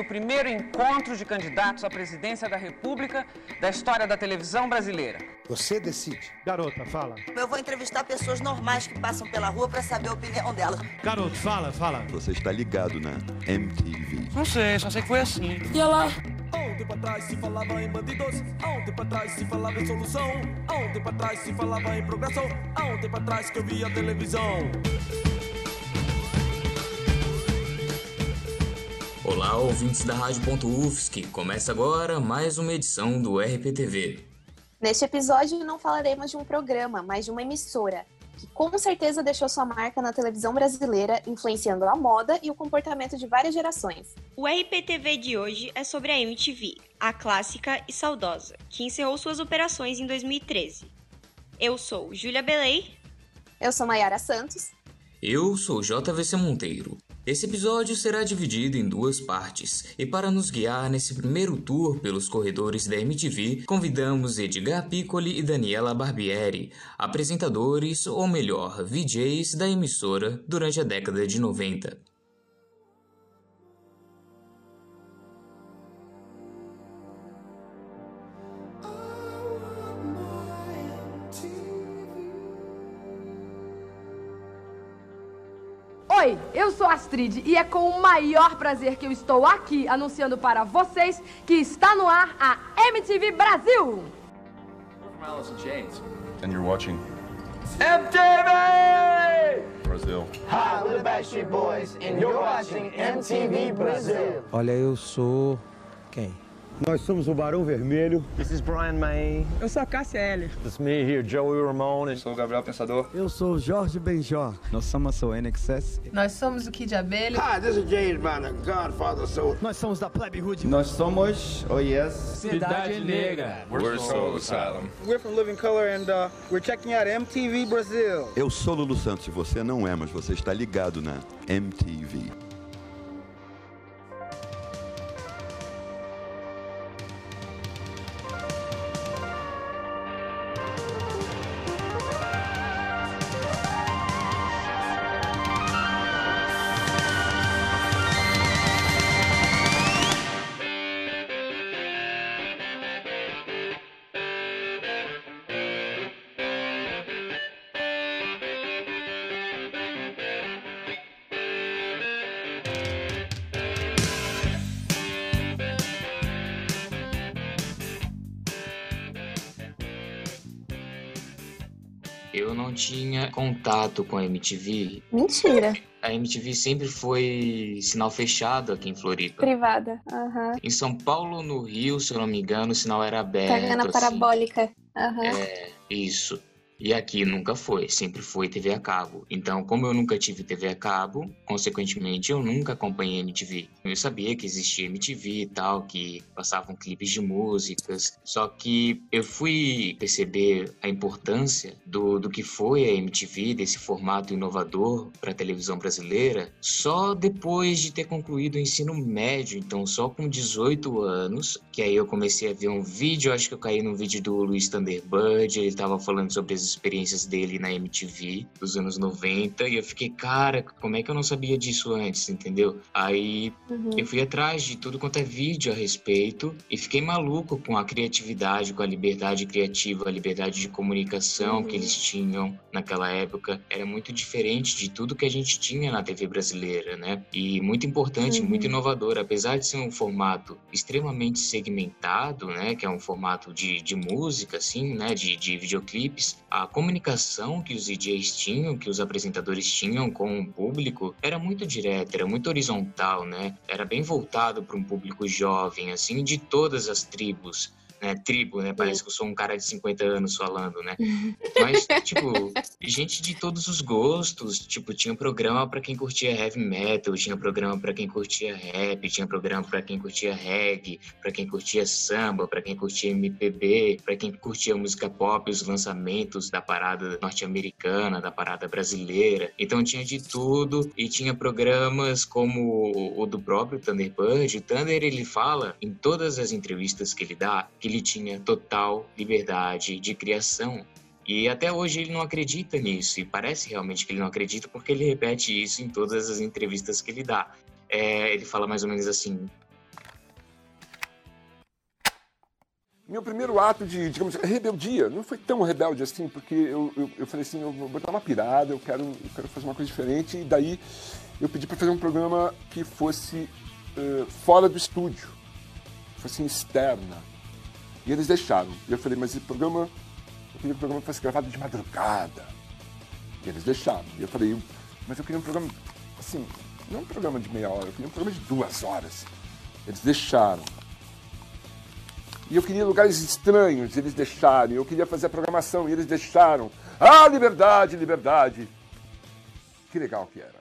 o primeiro encontro de candidatos à presidência da República da história da televisão brasileira. Você decide. Garota, fala. Eu vou entrevistar pessoas normais que passam pela rua para saber a opinião delas. Garoto, fala, fala. Você está ligado na MTV. Não sei, só sei que foi assim. E ela? Há um tempo atrás se falava em bandidos, há um tempo atrás se falava em solução, há um tempo atrás se falava em progressão, há um tempo atrás que eu via televisão. Olá, ouvintes da Rádio.UFSC. Começa agora mais uma edição do RPTV. Neste episódio não falaremos de um programa, mas de uma emissora, que com certeza deixou sua marca na televisão brasileira, influenciando a moda e o comportamento de várias gerações. O RPTV de hoje é sobre a MTV, a clássica e saudosa, que encerrou suas operações em 2013. Eu sou Júlia Belei. Eu sou Maiara Santos. Eu sou JVC Monteiro. Esse episódio será dividido em duas partes, e para nos guiar nesse primeiro tour pelos corredores da MTV, convidamos Edgar Piccoli e Daniela Barbieri, apresentadores, ou melhor, VJs da emissora durante a década de 90. Oi, eu sou Astrid e é com o maior prazer que eu estou aqui anunciando para vocês que está no ar a MTV Brasil. I'm Alice in Chains. And you're watching MTV Brazil. Hi, we're the Backstreet Boys and you're watching MTV Brasil. Olha, eu sou quem? Nós somos o Barão Vermelho. This is Brian May. Eu sou a Cássia L. This is me here, Joey Ramone. Eu sou o Gabriel Pensador. Eu sou o Jorge Benjor. Nós somos o NXS. Nós somos o Kid Abelha. Hi, this is James Brown, the Godfather Soul. Nós somos da Plebe Hood. Nós somos, oh yes, Cidade, Cidade Negra. We're, we're Soul Asylum. We're from Living Color and uh, we're checking out MTV Brasil. Eu sou Lulu Santos e você não é, mas você está ligado na MTV. Tinha contato com a MTV. Mentira. A MTV sempre foi sinal fechado aqui em Floripa. Privada. Uhum. Em São Paulo, no Rio, se eu não me engano, o sinal era aberto. Pegando assim. parabólica. Uhum. É, isso. E aqui nunca foi, sempre foi TV a cabo. Então, como eu nunca tive TV a cabo, consequentemente eu nunca acompanhei MTV. Eu sabia que existia MTV e tal, que passavam clipes de músicas, só que eu fui perceber a importância do, do que foi a MTV, desse formato inovador para a televisão brasileira, só depois de ter concluído o ensino médio, então só com 18 anos, que aí eu comecei a ver um vídeo, acho que eu caí num vídeo do Luiz Thunderbird, ele estava falando sobre as experiências dele na MTV dos anos 90 e eu fiquei, cara, como é que eu não sabia disso antes, entendeu? Aí uhum. eu fui atrás de tudo quanto é vídeo a respeito e fiquei maluco com a criatividade, com a liberdade criativa, a liberdade de comunicação uhum. que eles tinham naquela época. Era muito diferente de tudo que a gente tinha na TV brasileira, né? E muito importante, uhum. muito inovador, apesar de ser um formato extremamente segmentado, né? Que é um formato de, de música, assim, né? De, de videoclipes. A comunicação que os DJs tinham, que os apresentadores tinham com o público, era muito direta, era muito horizontal, né? Era bem voltado para um público jovem, assim, de todas as tribos né, tribo, né? Parece que eu sou um cara de 50 anos falando, né? Mas, tipo, gente de todos os gostos. Tipo, tinha programa para quem curtia heavy metal, tinha programa para quem curtia rap, tinha programa para quem curtia reggae, para quem curtia samba, para quem curtia MPB, para quem curtia música pop, os lançamentos da parada norte-americana, da parada brasileira. Então tinha de tudo e tinha programas como o do próprio Thunderbird. O Thunder, ele fala em todas as entrevistas que ele dá que ele tinha total liberdade de criação. E até hoje ele não acredita nisso, e parece realmente que ele não acredita, porque ele repete isso em todas as entrevistas que ele dá. É, ele fala mais ou menos assim: meu primeiro ato de, digamos, rebeldia. Não foi tão rebelde assim, porque eu, eu, eu falei assim, eu vou botar uma pirada, eu quero, eu quero fazer uma coisa diferente. E daí eu pedi para fazer um programa que fosse uh, fora do estúdio, fosse externa. E eles deixaram. E eu falei, mas esse programa, eu queria que o programa fosse gravado de madrugada. E eles deixaram. E eu falei, mas eu queria um programa, assim, não um programa de meia hora, eu queria um programa de duas horas. Eles deixaram. E eu queria lugares estranhos, eles deixaram. Eu queria fazer a programação e eles deixaram. Ah, liberdade, liberdade. Que legal que era.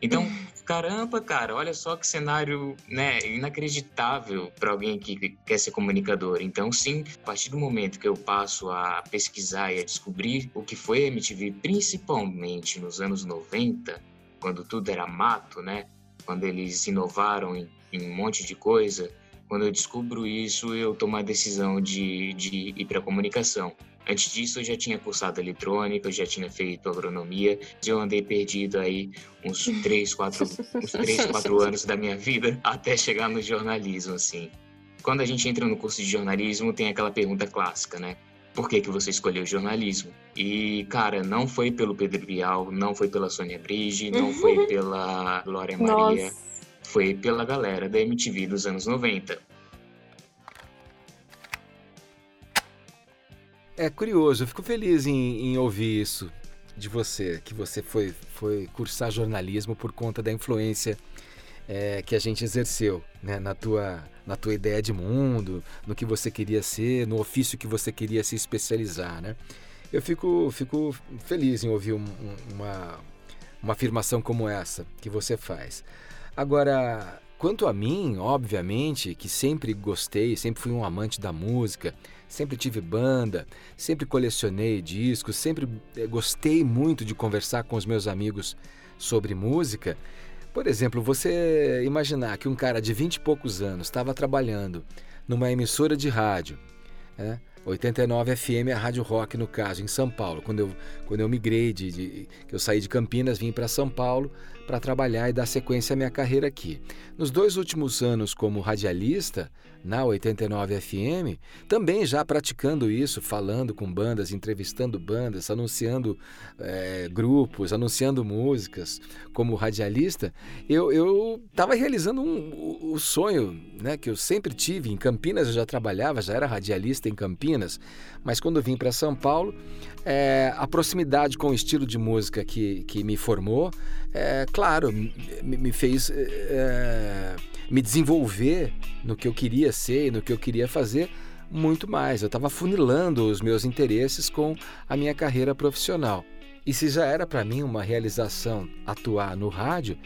Então, caramba, cara, olha só que cenário, né, inacreditável para alguém que quer ser comunicador. Então, sim, a partir do momento que eu passo a pesquisar e a descobrir o que foi a MTV, principalmente nos anos 90, quando tudo era mato, né? Quando eles inovaram em, em um monte de coisa, quando eu descubro isso, eu tomo a decisão de, de ir para a comunicação. Antes disso, eu já tinha cursado eletrônica, eu já tinha feito agronomia, eu andei perdido aí uns 3, 4, uns 3, 4 anos da minha vida até chegar no jornalismo, assim. Quando a gente entra no curso de jornalismo, tem aquela pergunta clássica, né? Por que, que você escolheu jornalismo? E, cara, não foi pelo Pedro Bial, não foi pela Sônia Brige, não foi pela Glória Maria, Nossa. foi pela galera da MTV dos anos 90. É curioso, eu fico feliz em, em ouvir isso de você, que você foi, foi cursar jornalismo por conta da influência é, que a gente exerceu né, na, tua, na tua ideia de mundo, no que você queria ser, no ofício que você queria se especializar. Né? Eu fico, fico feliz em ouvir um, um, uma, uma afirmação como essa que você faz. Agora, quanto a mim, obviamente, que sempre gostei, sempre fui um amante da música, sempre tive banda, sempre colecionei discos, sempre eh, gostei muito de conversar com os meus amigos sobre música. Por exemplo, você imaginar que um cara de 20 e poucos anos estava trabalhando numa emissora de rádio, né? 89 FM, a Rádio Rock no caso, em São Paulo. Quando eu, quando eu migrei, de, de eu saí de Campinas, vim para São Paulo para trabalhar e dar sequência à minha carreira aqui. Nos dois últimos anos como radialista, na 89 FM, também já praticando isso, falando com bandas, entrevistando bandas, anunciando é, grupos, anunciando músicas como radialista, eu estava realizando um, o, o sonho né, que eu sempre tive. Em Campinas eu já trabalhava, já era radialista em Campinas, mas quando vim para São Paulo, é, a proximidade com o estilo de música que, que me formou, é, claro, me, me fez é, me desenvolver no que eu queria ser e no que eu queria fazer muito mais. Eu estava funilando os meus interesses com a minha carreira profissional. E se já era para mim uma realização atuar no rádio,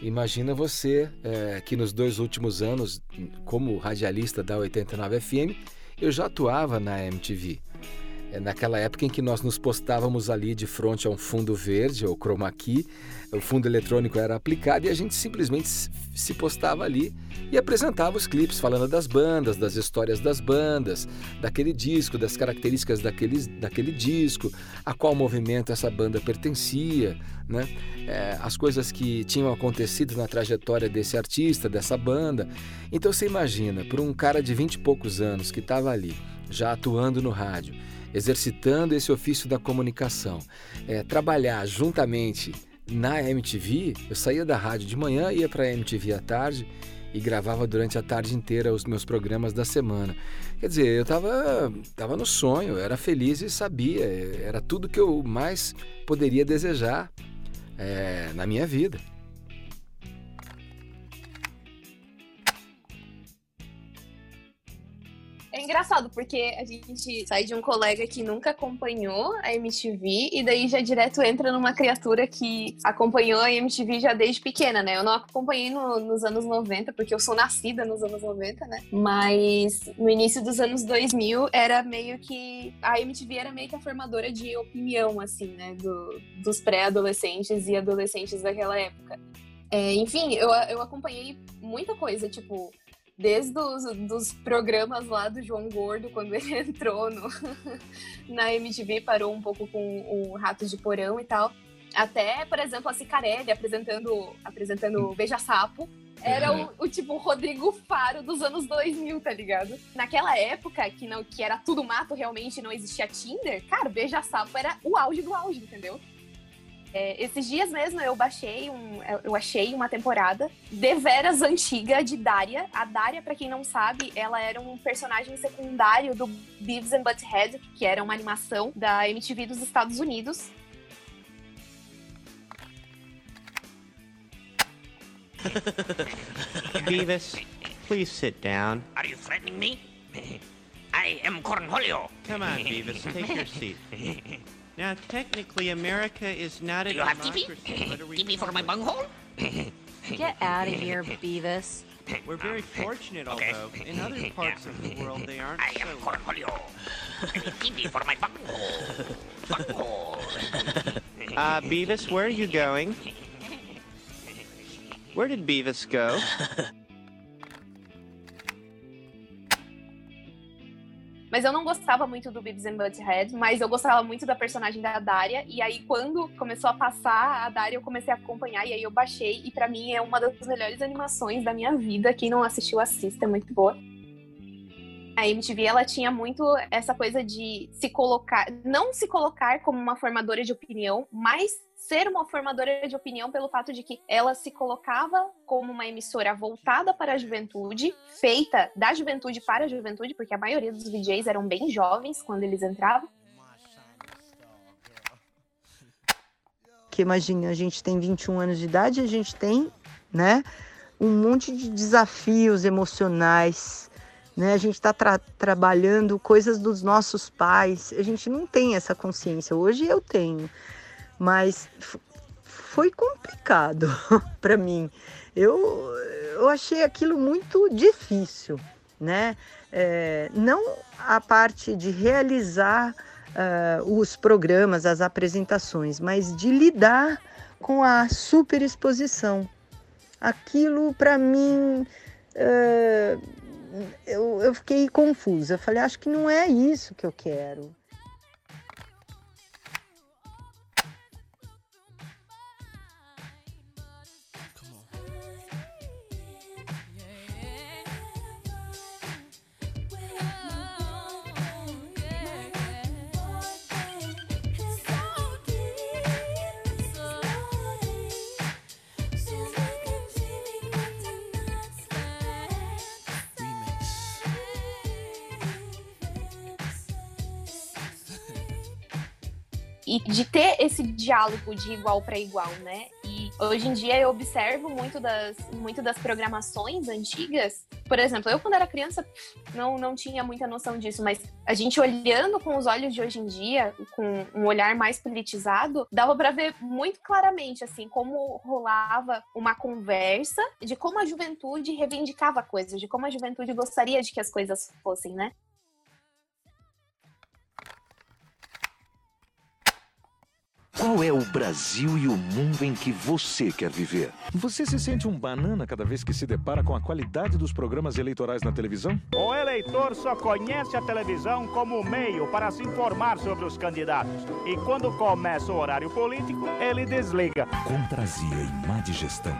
imagina você é, que nos dois últimos anos, como radialista da 89 FM, eu já atuava na MTV. É naquela época em que nós nos postávamos ali de frente a um fundo verde, ou chroma key, o fundo eletrônico era aplicado e a gente simplesmente se postava ali e apresentava os clipes falando das bandas, das histórias das bandas, daquele disco, das características daquele, daquele disco, a qual movimento essa banda pertencia, né? É, as coisas que tinham acontecido na trajetória desse artista, dessa banda. Então você imagina, para um cara de vinte e poucos anos que estava ali, já atuando no rádio, exercitando esse ofício da comunicação, é, trabalhar juntamente na MTV, eu saía da rádio de manhã, ia para a MTV à tarde e gravava durante a tarde inteira os meus programas da semana. Quer dizer, eu estava tava no sonho, era feliz e sabia, era tudo que eu mais poderia desejar é, na minha vida. É engraçado, porque a gente sai de um colega que nunca acompanhou a MTV e daí já direto entra numa criatura que acompanhou a MTV já desde pequena, né? Eu não acompanhei no, nos anos 90, porque eu sou nascida nos anos 90, né? Mas no início dos anos 2000 era meio que. A MTV era meio que a formadora de opinião, assim, né? Do, dos pré-adolescentes e adolescentes daquela época. É, enfim, eu, eu acompanhei muita coisa, tipo desde os dos programas lá do João Gordo, quando ele entrou no, na MTV, parou um pouco com o Ratos de Porão e tal, até, por exemplo, a Cicarelli apresentando, apresentando Beija Sapo, era o, o, tipo Rodrigo Faro dos anos 2000, tá ligado? Naquela época que não que era tudo mato realmente, não existia Tinder, cara, Beija Sapo era o auge do auge, entendeu? É, esses dias mesmo eu baixei um, eu achei uma temporada deveras antiga de Daria. A Daria, para quem não sabe, ela era um personagem secundário do Beavis and Butthead, que era uma animação da MTV dos Estados Unidos. Beavis, please sit down. Are you threatening me? I am Cornholio. Come on, Beavis, take your seat. Now, technically, America is not a Do you have democracy. TP? but are we- TP for my bunghole? Get out of here, Beavis. We're very fortunate, Okay. although in other parts of the world they aren't I am so. Cornholio. I need TP for my bunghole. Bunghole. Uh, Beavis, where are you going? Where did Beavis go? Mas eu não gostava muito do Beavis and Butthead, mas eu gostava muito da personagem da Daria. E aí, quando começou a passar a Daria, eu comecei a acompanhar. E aí eu baixei. E pra mim é uma das melhores animações da minha vida. Quem não assistiu, assista, é muito boa. A MTV, ela tinha muito essa coisa de se colocar... Não se colocar como uma formadora de opinião, mas ser uma formadora de opinião pelo fato de que ela se colocava como uma emissora voltada para a juventude, feita da juventude para a juventude, porque a maioria dos DJs eram bem jovens quando eles entravam. que imagina, a gente tem 21 anos de idade, a gente tem, né, um monte de desafios emocionais, né? A gente está trabalhando coisas dos nossos pais, a gente não tem essa consciência. Hoje eu tenho, mas foi complicado para mim. Eu, eu achei aquilo muito difícil, né? É, não a parte de realizar ah, os programas, as apresentações, mas de lidar com a superexposição. Aquilo para mim ah, eu, eu fiquei confusa. Eu falei, acho que não é isso que eu quero. E de ter esse diálogo de igual para igual, né? E hoje em dia eu observo muito das, muito das programações antigas. Por exemplo, eu quando era criança não, não tinha muita noção disso, mas a gente olhando com os olhos de hoje em dia, com um olhar mais politizado, dava para ver muito claramente assim como rolava uma conversa de como a juventude reivindicava coisas, de como a juventude gostaria de que as coisas fossem, né? Qual é o Brasil e o mundo em que você quer viver? Você se sente um banana cada vez que se depara com a qualidade dos programas eleitorais na televisão? O eleitor só conhece a televisão como meio para se informar sobre os candidatos. E quando começa o horário político, ele desliga. Contrazia e má digestão.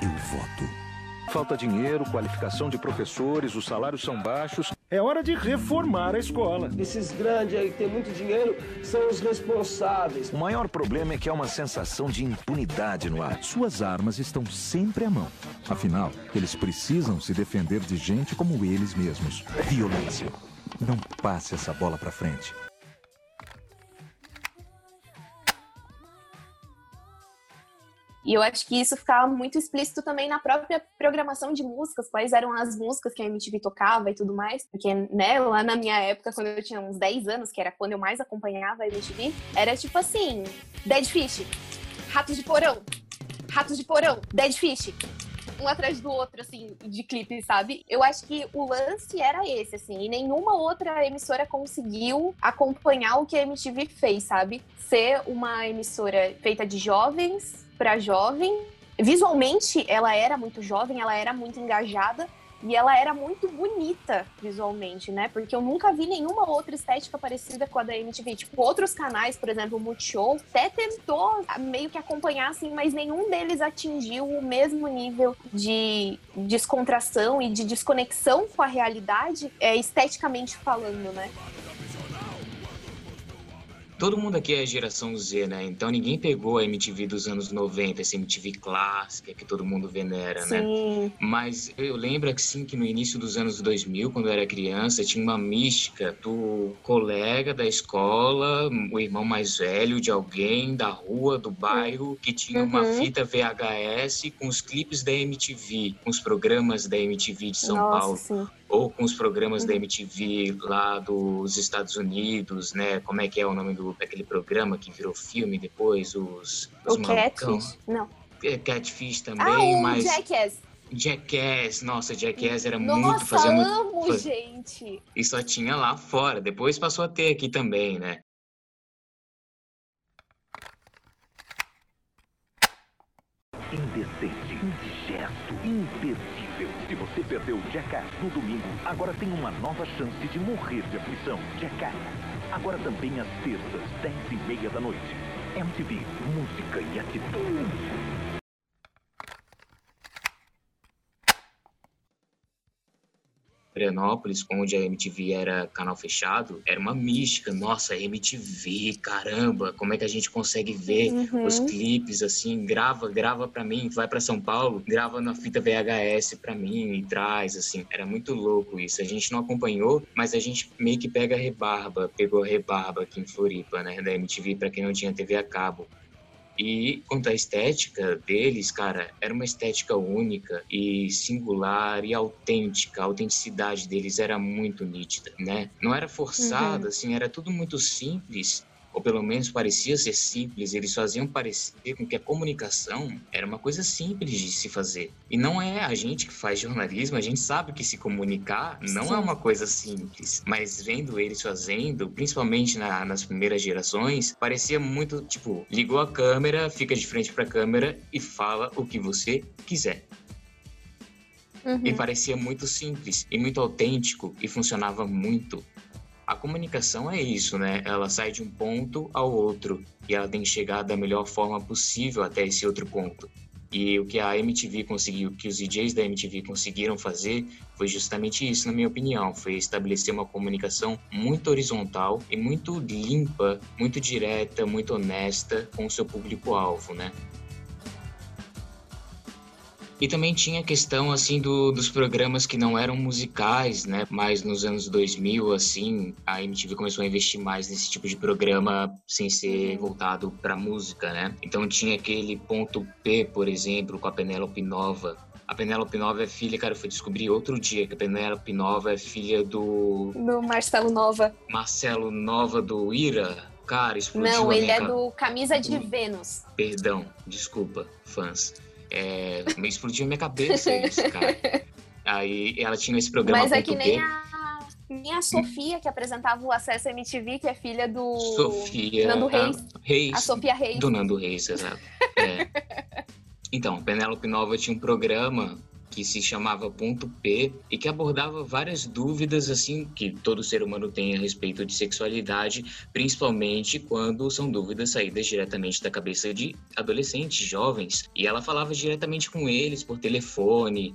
Eu voto. Falta dinheiro, qualificação de professores, os salários são baixos. É hora de reformar a escola. Esses grandes aí que têm muito dinheiro são os responsáveis. O maior problema é que há uma sensação de impunidade no ar. Suas armas estão sempre à mão. Afinal, eles precisam se defender de gente como eles mesmos. Violência. Não passe essa bola pra frente. E eu acho que isso ficava muito explícito também na própria programação de músicas, quais eram as músicas que a MTV tocava e tudo mais. Porque, né, lá na minha época, quando eu tinha uns 10 anos, que era quando eu mais acompanhava a MTV, era tipo assim: Dead Fish, Ratos de Porão, Ratos de Porão, Dead Fish. Um atrás do outro, assim, de clipe, sabe? Eu acho que o lance era esse, assim, e nenhuma outra emissora conseguiu acompanhar o que a MTV fez, sabe? Ser uma emissora feita de jovens para jovem. Visualmente, ela era muito jovem, ela era muito engajada E ela era muito bonita visualmente, né? Porque eu nunca vi nenhuma outra estética parecida com a da MTV. Tipo, outros canais, por exemplo, o Multishow, até tentou meio que acompanhar, assim, mas nenhum deles atingiu o mesmo nível de descontração e de desconexão com a realidade, é, esteticamente falando, né? Todo mundo aqui é geração Z, né? Então ninguém pegou a MTV dos anos 90, essa MTV clássica que todo mundo venera, né? Sim. Mas eu lembro que sim, que no início dos anos 2000, quando eu era criança, tinha uma mística do colega da escola, o irmão mais velho de alguém da rua, do bairro, que tinha uma Uhum. fita VHS com os clipes da MTV, com os programas da MTV de São Nossa, Paulo sim. Ou com os programas da Uhum. MTV lá dos Estados Unidos, né? Como é que é o nome do, daquele programa que virou filme depois? Os, os O malucão. Catfish? Não. É, Catfish também, Ah, o mas... Jackass. Jackass, nossa, Jackass era muito... Nossa, muito, amo, faz- gente. E só tinha lá fora, depois passou a ter aqui também, né? Indecente, indigesto, imperdível. Você perdeu Jackass no domingo, agora tem uma nova chance de morrer de aflição. Jackass. Agora também às terças, 10 e meia da noite. MTV, música e atitude. Florianópolis, onde a MTV era canal fechado, era uma mística. Nossa, MTV, caramba, como é que a gente consegue ver Uhum. os clipes assim? Grava, grava pra mim, vai pra São Paulo, grava na fita VHS pra mim e traz, assim. Era muito louco isso. A gente não acompanhou, mas a gente meio que pega a rebarba, pegou a rebarba aqui em Floripa, né, da MTV, pra quem não tinha TV a cabo. E quanto à estética deles, cara, era uma estética única e singular e autêntica. A autenticidade deles era muito nítida, né? Não era forçada, Uhum. assim, era tudo muito simples. Ou pelo menos parecia ser simples, eles faziam parecer com que a comunicação era uma coisa simples de se fazer. E não é a gente que faz jornalismo, a gente sabe que se comunicar não Sim. é uma coisa simples. Mas vendo eles fazendo, principalmente na- nas primeiras gerações, parecia muito tipo: ligou a câmera, fica de frente para a câmera e fala o que você quiser. Uhum. E parecia muito simples e muito autêntico e funcionava muito. A comunicação é isso, né? Ela sai de um ponto ao outro e ela tem que chegar da melhor forma possível até esse outro ponto. E o que a MTV conseguiu, o que os DJs da MTV conseguiram fazer foi justamente isso, na minha opinião. Foi estabelecer uma comunicação muito horizontal e muito limpa, muito direta, muito honesta com o seu público-alvo, né? E também tinha a questão, assim, do, dos programas que não eram musicais, né? Mas nos anos 2000, assim, a MTV começou a investir mais nesse tipo de programa sem ser voltado pra música, né? Então tinha aquele ponto P, por exemplo, com a Penélope Nova. A Penélope Nova é filha, cara, eu fui descobrir outro dia que a Penélope Nova é filha do Do Marcelo Nova. Marcelo Nova do Ira. Cara, explodiu Não, ele é do Camisa de Vênus. Perdão, desculpa, fãs. É, me explodiu a minha cabeça isso, cara. Aí ela tinha esse programa Mas é que nem a, nem a Sofia, que apresentava o Acesso MTV, que é filha do Sofia Nando Reis. Reis. A Sofia Reis. Do Nando Reis, exato. É. Então, Penélope Nova tinha um programa que se chamava Ponto P e que abordava várias dúvidas assim que todo ser humano tem a respeito de sexualidade, principalmente quando são dúvidas saídas diretamente da cabeça de adolescentes, jovens. E ela falava diretamente com eles por telefone.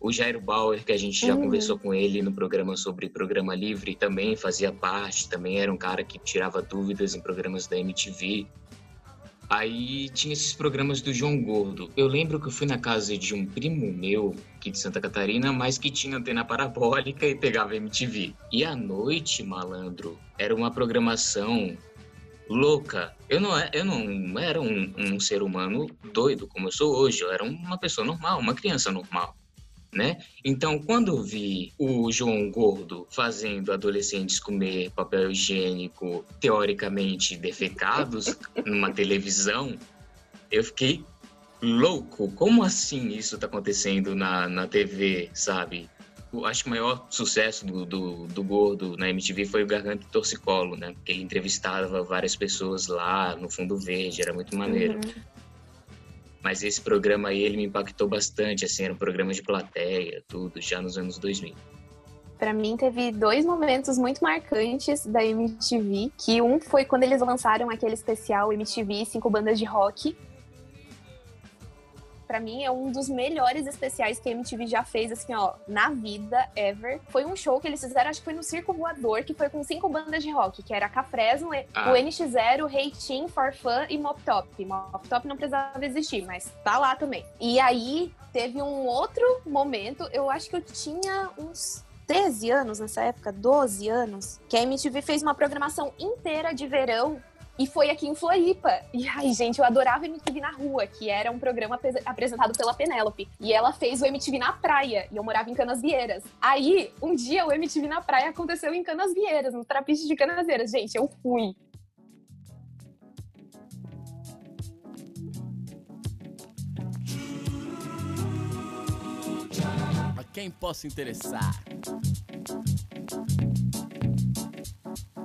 O Jairo Bauer, que a gente já Uhum. conversou com ele no programa sobre programa livre, também fazia parte, também era um cara que tirava dúvidas em programas da MTV. Aí tinha esses programas do João Gordo. Eu lembro que eu fui na casa de um primo meu, aqui de Santa Catarina, mas que tinha antena parabólica e pegava MTV. E à noite, malandro, era uma programação louca. Eu não, é- eu não era um, um ser humano doido como eu sou hoje. Eu era uma pessoa normal, uma criança normal. Né? Então, quando vi o João Gordo fazendo adolescentes comer papel higiênico teoricamente defecados numa televisão, eu fiquei louco. Como assim isso tá acontecendo na, na TV, sabe? Eu acho que o maior sucesso do, do, do Gordo na MTV foi o Garganta Torcicolo, né? Porque ele entrevistava várias pessoas lá no Fundo Verde, era muito maneiro. Mas esse programa aí, ele me impactou bastante, assim, era um programa de plateia, tudo, já nos anos 2000. Pra mim, teve dois momentos muito marcantes da MTV, que um foi quando eles lançaram aquele especial MTV Cinco Bandas de Rock. Pra mim, é um dos melhores especiais que a MTV já fez, assim, ó, na vida, ever. Foi um show que eles fizeram, acho que foi no Circo Voador, que foi com cinco bandas de rock, que era Cafresno, Ah. o NX0, Hey Team, Forfun e Mop Top. Mop Top não precisava existir, mas tá lá também. E aí, teve um outro momento, eu acho que eu tinha uns 13 anos nessa época, 12 anos, que a MTV fez uma programação inteira de verão e foi aqui em Floripa. E ai, gente, eu adorava MTV na rua, que era um programa apres- apresentado pela Penélope. E ela fez o MTV na praia, e eu morava em Canasvieiras. Aí, um dia, o MTV na praia aconteceu em Canasvieiras, no Trapiche de Canasvieiras. Gente, eu fui. A quem possa interessar.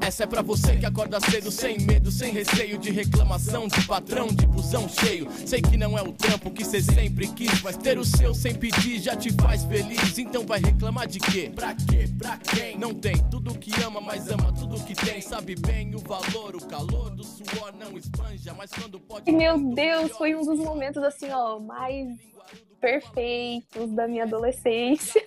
Essa é pra você que acorda cedo, sem medo, sem receio de reclamação, de patrão, de busão cheio. Sei que não é o trampo que cê sempre quis, mas ter o seu sem pedir já te faz feliz. Então vai reclamar de quê? Pra quê? Pra quem? Não tem tudo que ama, mas ama tudo que tem. Sabe bem o valor, o calor do suor não espanja, mas quando pode. Meu Deus, foi um dos momentos, assim, ó, mais perfeitos da minha adolescência.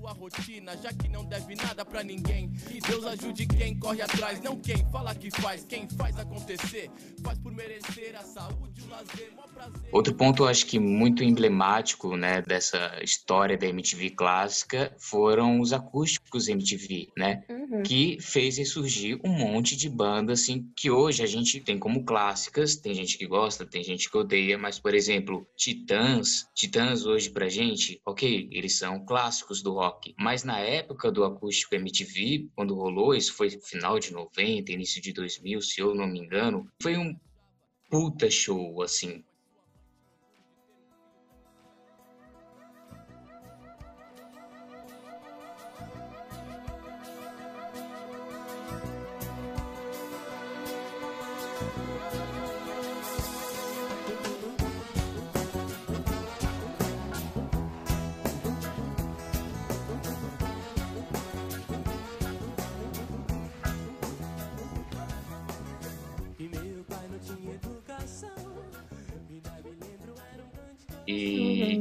Sua rotina, já que não deve nada pra ninguém. Que Deus ajude quem corre atrás, não quem fala que faz. Quem faz acontecer, faz por merecer a saúde, o lazer, mó prazer. Outro ponto, eu acho que muito emblemático, né, dessa história da MTV clássica foram os acústicos MTV, né? Uhum. Que fez ressurgir um monte de bandas, assim, que hoje a gente tem como clássicas, tem gente que gosta, tem gente que odeia, mas, por exemplo, Titãs, Titãs hoje pra gente, ok, eles são clássicos do rock, mas na época do acústico MTV, quando rolou, isso foi final de 90, início de 2000, se eu não me engano, foi um puta show, assim,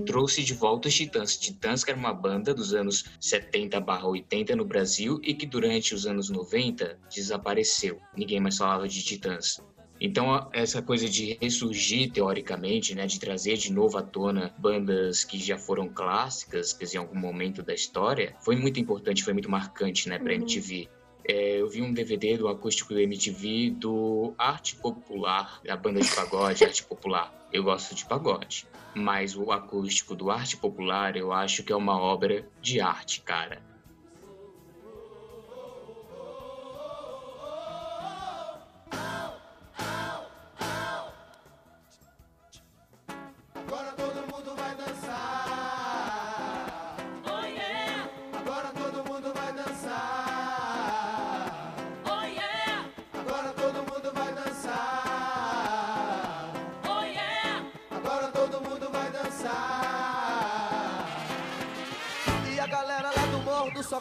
trouxe de volta os Titãs. Titãs que era uma banda dos anos 70 barra 80 no Brasil e que durante os anos 90 desapareceu. Ninguém mais falava de Titãs. Então, essa coisa de ressurgir teoricamente, né, de trazer de novo à tona bandas que já foram clássicas, quer dizer, em algum momento da história, foi muito importante, foi muito marcante, né, para Uhum. MTV. É, eu vi um DVD do acústico do MTV do Arte Popular, da banda de pagode Arte Popular. Eu gosto de pagode, mas o acústico do Arte Popular eu acho que é uma obra de arte, cara.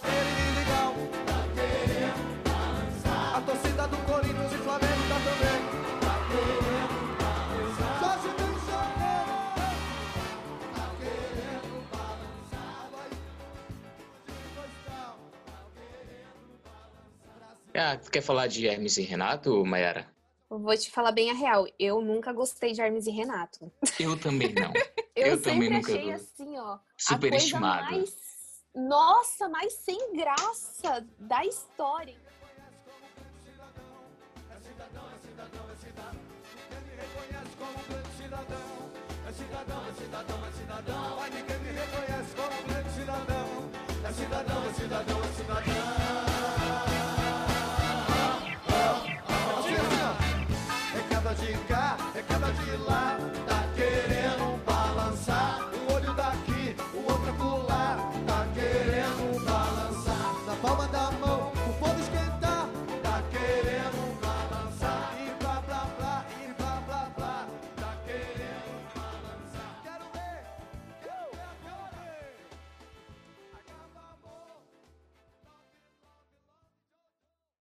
Tá querendo dançar. A torcida do Corinthians e Flamengo tá também. Tá querendo dançar. Só se tem choqueiro. Tá querendo balançar. Vai. Ah, tu quer falar de Hermes e Renato, Mayara? Eu Vou te falar bem a real. Eu nunca gostei de Hermes e Renato. Eu também não. Eu, Eu sempre também nunca achei assim, ó. Superestimado. A coisa mais. Nossa, mais sem graça da história. É cidadão, é cidadão, é cidadão. Mas ninguém me reconhece como pleno cidadão. É cidadão, é cidadão, é cidadão.